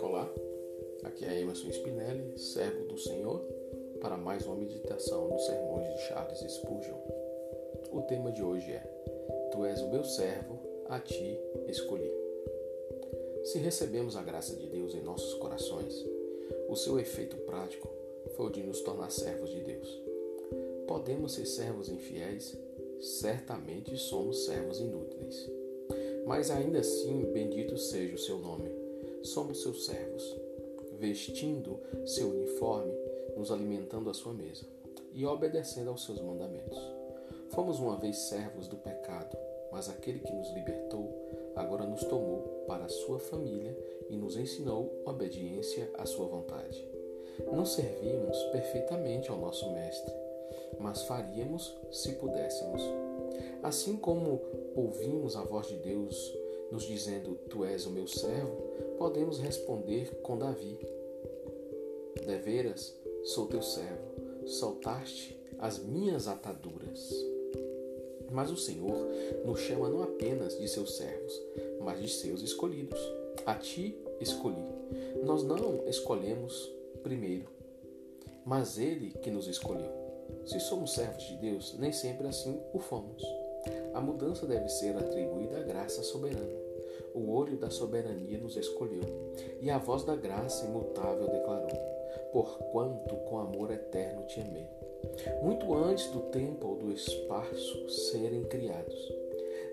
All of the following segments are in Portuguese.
Olá, aqui é Emerson Spinelli, servo do Senhor, para mais uma meditação nos sermões de Charles Spurgeon. O tema de hoje é Tu és o meu servo, a ti escolhi. Se recebemos a graça de Deus em nossos corações, o seu efeito prático foi o de nos tornar servos de Deus. Podemos ser servos infiéis? Certamente somos servos inúteis. Mas ainda assim, bendito seja o seu nome. Somos seus servos, vestindo seu uniforme, nos alimentando à sua mesa e obedecendo aos seus mandamentos. Fomos uma vez servos do pecado, mas aquele que nos libertou agora nos tomou para sua família e nos ensinou obediência à sua vontade. Não servimos perfeitamente ao nosso Mestre, mas faríamos se pudéssemos. Assim como ouvimos a voz de Deus nos dizendo: Tu és o meu servo, podemos responder com Davi: Deveras, sou teu servo, soltaste as minhas ataduras. Mas o Senhor nos chama não apenas de seus servos, mas de seus escolhidos. A ti escolhi. Nós não escolhemos primeiro, mas Ele que nos escolheu. Se somos servos de Deus, nem sempre assim o fomos. A mudança deve ser atribuída à graça soberana. O olho da soberania nos escolheu, e a voz da graça imutável declarou: Porquanto com amor eterno te amei muito antes do tempo ou do espaço serem criados.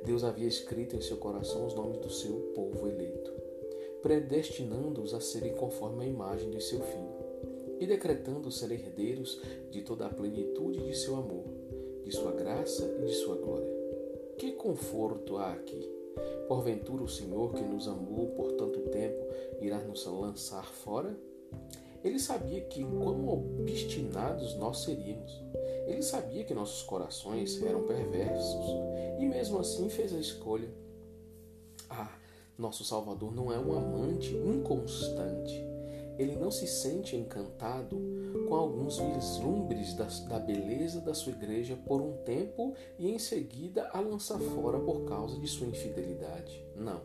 Deus havia escrito em seu coração os nomes do seu povo eleito, predestinando-os a serem conforme a imagem de seu filho, e decretando ser herdeiros de toda a plenitude de seu amor, de sua graça e de sua glória. Que conforto há aqui! Porventura o Senhor que nos amou por tanto tempo irá nos lançar fora? Ele sabia que quão obstinados nós seríamos. Ele sabia que nossos corações eram perversos e mesmo assim fez a escolha. Ah, nosso Salvador não é um amante inconstante. Ele não se sente encantado com alguns vislumbres da, da beleza da sua igreja por um tempo e em seguida a lança fora por causa de sua infidelidade. Não.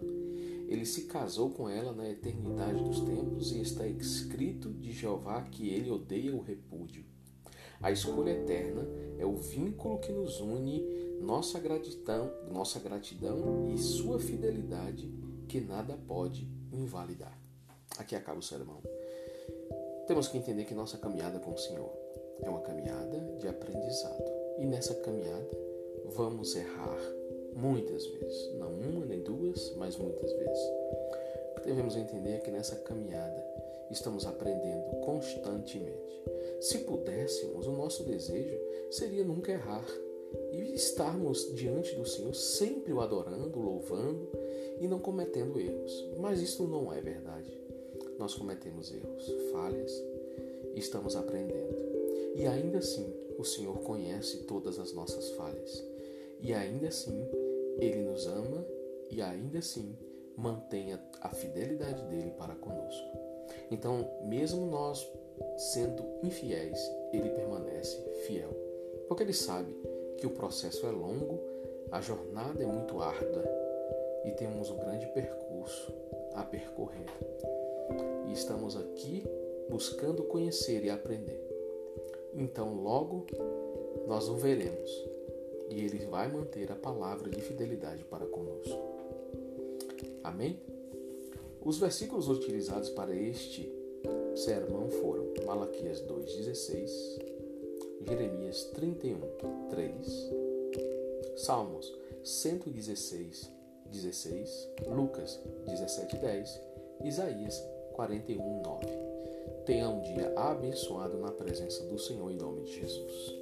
Ele se casou com ela na eternidade dos tempos e está escrito de Jeová que ele odeia o repúdio. A escolha eterna é o vínculo que nos une, nossa gratidão, nossa gratidão e sua fidelidade que nada pode invalidar. Aqui acaba o sermão. Temos que entender que nossa caminhada com o Senhor é uma caminhada de aprendizado. E nessa caminhada vamos errar muitas vezes, não uma nem duas, mas muitas vezes. Devemos entender é que nessa caminhada estamos aprendendo constantemente. Se pudéssemos, o nosso desejo seria nunca errar e estarmos diante do Senhor sempre o adorando, louvando e não cometendo erros. Mas isso não é verdade. Nós cometemos erros, falhas e estamos aprendendo. E ainda assim, o Senhor conhece todas as nossas falhas. E ainda assim, ele nos ama e ainda assim mantenha a fidelidade dele para conosco. Então, mesmo nós sendo infiéis, ele permanece fiel, porque ele sabe que o processo é longo, a jornada é muito árdua e temos um grande percurso a percorrer. E estamos aqui buscando conhecer e aprender. Então, logo nós o veremos e Ele vai manter a palavra de fidelidade para conosco. Amém? Os versículos utilizados para este sermão foram Malaquias 2,16, Jeremias 31, 3, Salmos 116, 16, Lucas 17, 10, Isaías 41, 9. Tenha um dia abençoado na presença do Senhor em nome de Jesus.